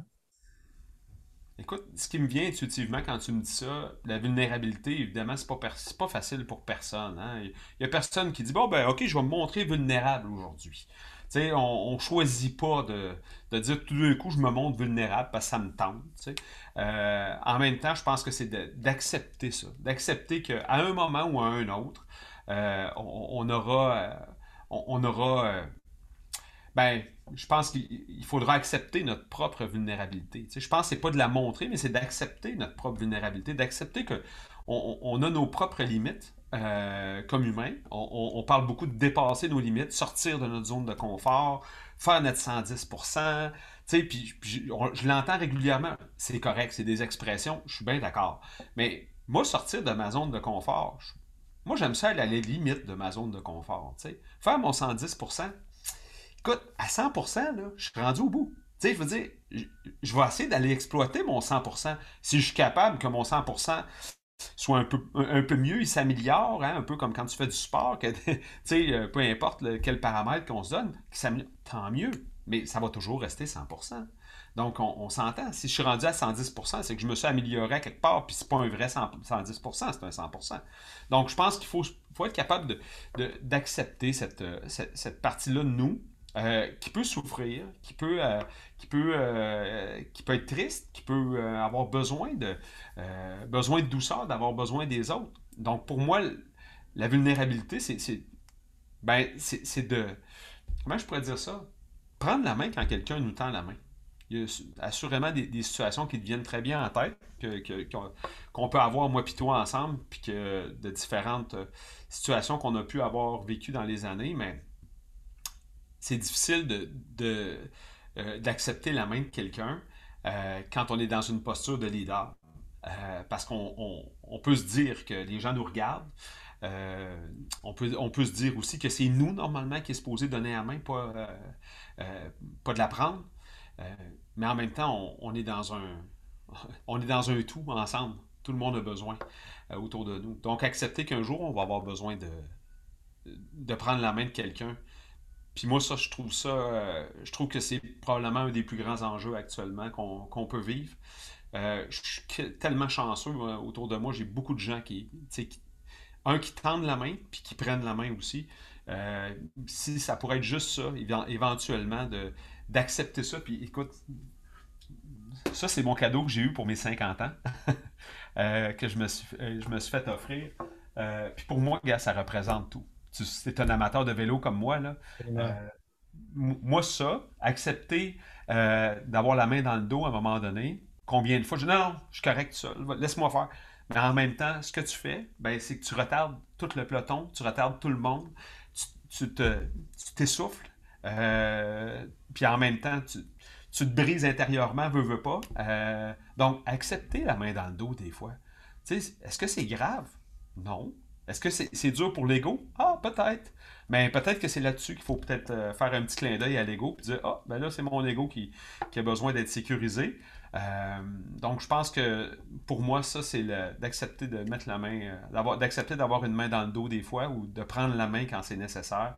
Écoute, ce qui me vient intuitivement quand tu me dis ça, la vulnérabilité, évidemment, c'est pas, pas facile pour personne. Hein. Il y a personne qui dit Bon, ben, OK, je vais me montrer vulnérable aujourd'hui. On, ne choisit pas de, dire tout d'un coup, je me montre vulnérable parce que ça me tente. Euh, en même temps, je pense que c'est d'accepter ça. D'accepter qu'à un moment ou à un autre, euh, on, aura. Euh, on, aura ben, je pense qu'il faudra accepter notre propre vulnérabilité. je pense que ce n'est pas de la montrer, mais c'est d'accepter notre propre vulnérabilité, d'accepter qu'on on a nos propres limites euh, comme humains. On, parle beaucoup de dépasser nos limites, sortir de notre zone de confort, faire notre 110 puis, je l'entends régulièrement. C'est correct, c'est des expressions, je suis bien d'accord. Mais moi, sortir de ma zone de confort, moi, j'aime ça aller à la limite de ma zone de confort. Faire mon 110% Écoute, à 100%, là, je suis rendu au bout. Tu sais, je veux dire, je, vais essayer d'aller exploiter mon 100%. Si je suis capable que mon 100% soit un peu, un, peu mieux, il s'améliore, hein, un peu comme quand tu fais du sport, que, euh, peu importe quel paramètre qu'on se donne, tant mieux. Mais ça va toujours rester 100%. Donc, on, s'entend. Si je suis rendu à 110%, c'est que je me suis amélioré à quelque part, puis c'est pas un vrai 110%, c'est un 100%. Donc, je pense qu'il faut, faut, être capable d'accepter de, cette, euh, cette, cette partie-là de nous, euh, qui peut souffrir, qui peut, euh, qui peut, euh, qui peut être triste, qui peut avoir besoin de, besoin de douceur, d'avoir besoin des autres. Donc, pour moi, la vulnérabilité, c'est ben, de... Comment je pourrais dire ça? Prendre la main quand quelqu'un nous tend la main. Il y a assurément des, situations qui deviennent très bien en tête, qu'on peut avoir moi et toi ensemble, puis que de différentes situations qu'on a pu avoir vécues dans les années, mais c'est difficile de, euh, d'accepter la main de quelqu'un euh, quand on est dans une posture de leader. Euh, parce qu'on peut se dire que les gens nous regardent, on, peut, on peut se dire aussi que c'est nous, normalement, qui est supposé donner la main, pas, pas de la prendre. mais en même temps, on, est dans un, on est dans un tout ensemble. Tout le monde a besoin autour de nous. Donc, accepter qu'un jour, on va avoir besoin de, de prendre la main de quelqu'un. Puis moi, ça, je trouve ça, euh, je trouve que c'est probablement un des plus grands enjeux actuellement qu'on peut vivre. Euh, je suis tellement chanceux autour de moi, j'ai beaucoup de gens qui, un, qui tendent la main, puis qui prennent la main aussi. Euh, si ça pourrait être juste ça, éventuellement, d'accepter ça. Puis écoute, ça, c'est mon cadeau que j'ai eu pour mes 50 ans, que je me, suis, je me suis fait offrir. puis pour moi, gars, ça représente tout tu es un amateur de vélo comme moi, là, euh, moi, ça, accepter euh, d'avoir la main dans le dos à un moment donné, combien de fois, je dis non, non, je suis correct ça, laisse-moi faire. Mais en même temps, ce que tu fais, ben, c'est que tu retardes tout le peloton, tu retardes tout le monde, tu, t'essouffles, euh, puis en même temps, tu, te brises intérieurement, veux, veux pas. donc, accepter la main dans le dos des fois. Est-ce que c'est grave? Non. Est-ce que c'est dur pour l'ego? Ah, peut-être. Mais peut-être que c'est là-dessus qu'il faut peut-être euh, faire un petit clin d'œil à l'ego et dire Ah, ben là, c'est mon ego qui, a besoin d'être sécurisé. Euh, donc, je pense que pour moi, ça, c'est d'accepter de mettre la main, euh, d'accepter d'avoir une main dans le dos des fois ou de prendre la main quand c'est nécessaire.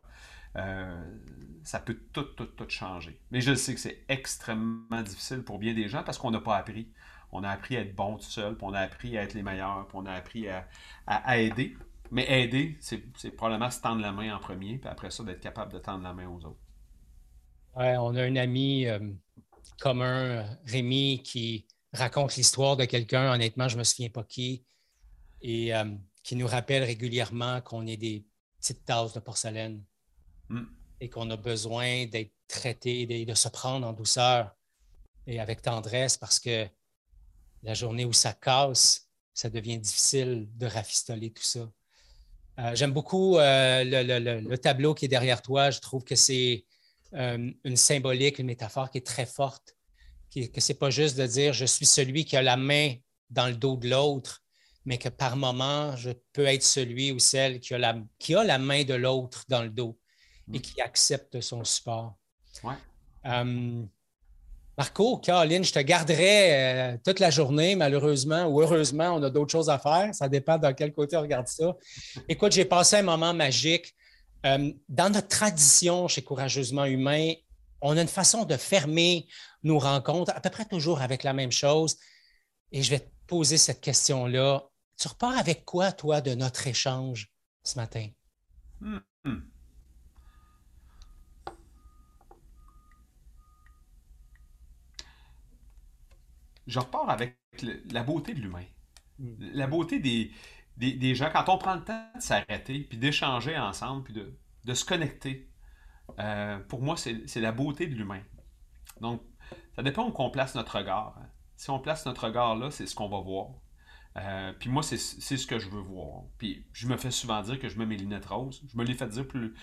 ça peut tout, tout, tout changer. Mais je sais que c'est extrêmement difficile pour bien des gens parce qu'on n'a pas appris. On a appris à être bon tout seul, puis on a appris à être les meilleurs, puis on a appris à aider. Mais aider, c'est probablement se tendre la main en premier, puis après ça, d'être capable de tendre la main aux autres. Ouais, on a un ami euh, commun, Rémi, qui raconte l'histoire de quelqu'un, honnêtement, je ne me souviens pas qui, et euh, qui nous rappelle régulièrement qu'on est des petites tasses de porcelaine hmm. et qu'on a besoin d'être traité, de, de se prendre en douceur et avec tendresse parce que la journée où ça casse, ça devient difficile de rafistoler tout ça. Euh, j'aime beaucoup euh, le, tableau qui est derrière toi. Je trouve que c'est euh, une symbolique, une métaphore qui est très forte, que ce n'est pas juste de dire je suis celui qui a la main dans le dos de l'autre, mais que par moment, je peux être celui ou celle qui a la, qui a la main de l'autre dans le dos et mm. qui accepte son support. Ouais. Marco, Caroline, je te garderai euh, toute la journée, malheureusement ou heureusement, on a d'autres choses à faire. Ça dépend dans quel côté on regarde ça. Écoute, j'ai passé un moment magique. Euh, dans notre tradition chez Courageusement Humain, on a une façon de fermer nos rencontres à peu près toujours avec la même chose. Et je vais te poser cette question-là. Tu repars avec quoi, toi, de notre échange ce matin? Hmm. Je repars avec la beauté de l'humain. Mm. La beauté des, des, gens, quand on prend le temps de s'arrêter, puis d'échanger ensemble, puis de, se connecter, euh, pour moi, c'est la beauté de l'humain. Donc, ça dépend où on place notre regard. Hein. Si on place notre regard là, c'est ce qu'on va voir. Euh, puis moi, c'est ce que je veux voir. Puis je me fais souvent dire que je mets mes lunettes roses. Je me l'ai fait dire plus.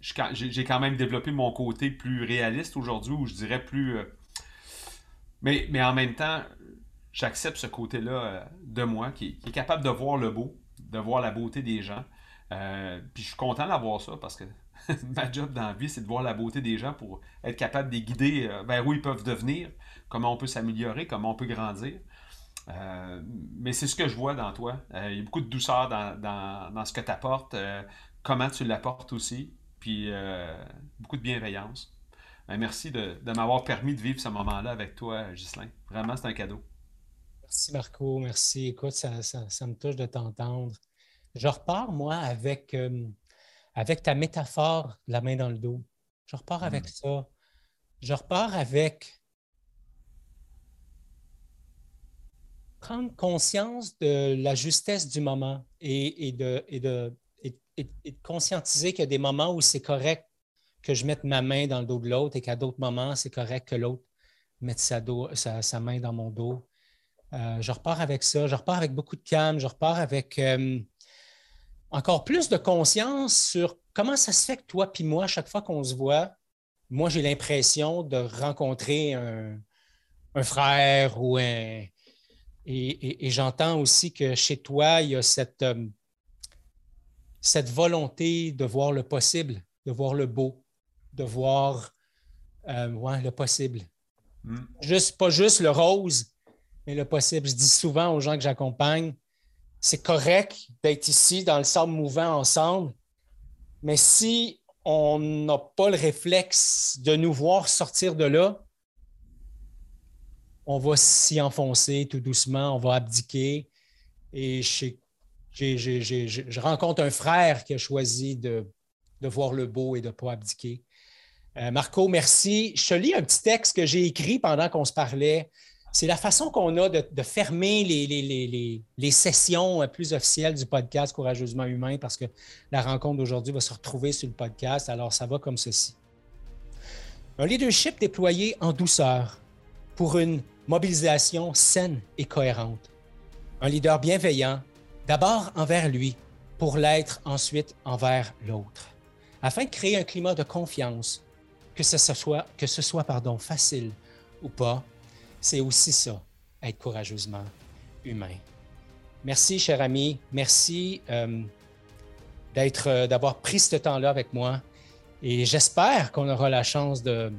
J'ai quand même développé mon côté plus réaliste aujourd'hui, ou je dirais plus. Euh, mais, en même temps, j'accepte ce côté-là euh, de moi qui, est capable de voir le beau, de voir la beauté des gens. Euh, puis je suis content d'avoir ça parce que ma job dans la vie, c'est de voir la beauté des gens pour être capable de les guider euh, vers où ils peuvent devenir, comment on peut s'améliorer, comment on peut grandir. mais c'est ce que je vois dans toi. il y a beaucoup de douceur dans ce que tu apportes, comment tu l'apportes aussi, puis beaucoup de bienveillance. Ben, merci de, m'avoir permis de vivre ce moment-là avec toi, Ghislain. Vraiment, c'est un cadeau. Merci, Marco. Merci. Écoute, ça, me touche de t'entendre. Je repars, moi, avec, euh, avec ta métaphore de la main dans le dos. Je repars avec hmm. ça. Je repars avec prendre conscience de la justesse du moment et, de, et de, et de conscientiser qu'il y a des moments où c'est correct que je mette ma main dans le dos de l'autre et qu'à d'autres moments, c'est correct que l'autre mette sa, main dans mon dos. Euh, je repars avec ça, je repars avec beaucoup de calme, je repars avec euh, encore plus de conscience sur comment ça se fait que toi puis moi, chaque fois qu'on se voit, moi, j'ai l'impression de rencontrer un, frère ou un... Et, j'entends aussi que chez toi, il y a cette, euh, cette volonté de voir le possible, de voir le beau, de voir euh, le possible. Hmm. Juste, pas juste le rose, mais le possible. Je dis souvent aux gens que j'accompagne, c'est correct d'être ici dans le sable mouvant ensemble, mais si on n'a pas le réflexe de nous voir sortir de là, on va s'y enfoncer tout doucement, on va abdiquer. Et je, je rencontre un frère qui a choisi de, voir le beau et de ne pas abdiquer. Euh, Marco, merci. Je te lis un petit texte que j'ai écrit pendant qu'on se parlait. C'est la façon qu'on a de, fermer les, les, sessions plus officielles du podcast Courageusement Humain parce que la rencontre d'aujourd'hui va se retrouver sur le podcast. Alors, ça va comme ceci. Un leadership déployé en douceur pour une mobilisation saine et cohérente. Un leader bienveillant, d'abord envers lui, pour l'être ensuite envers l'autre, afin de créer un climat de confiance, que ce soit, facile ou pas. C'est aussi ça, être courageusement humain. Merci, cher ami. Merci euh, euh, d'avoir pris ce temps-là avec moi. Et j'espère qu'on aura la chance de,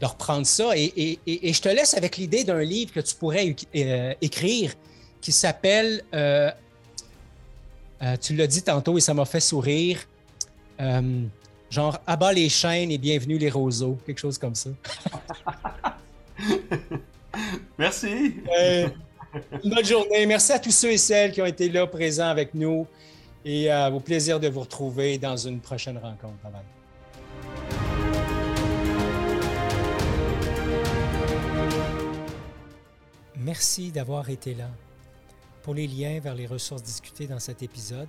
reprendre ça. Et, je te laisse avec l'idée d'un livre que tu pourrais euh, écrire qui s'appelle, tu l'as dit tantôt et ça m'a fait sourire, genre Abat les chaînes et bienvenue les roseaux, quelque chose comme ça. Merci. bonne journée. Merci à tous ceux et celles qui ont été là présents avec nous et au plaisir de vous retrouver dans une prochaine rencontre. Bye Merci d'avoir été là. Pour les liens vers les ressources discutées dans cet épisode,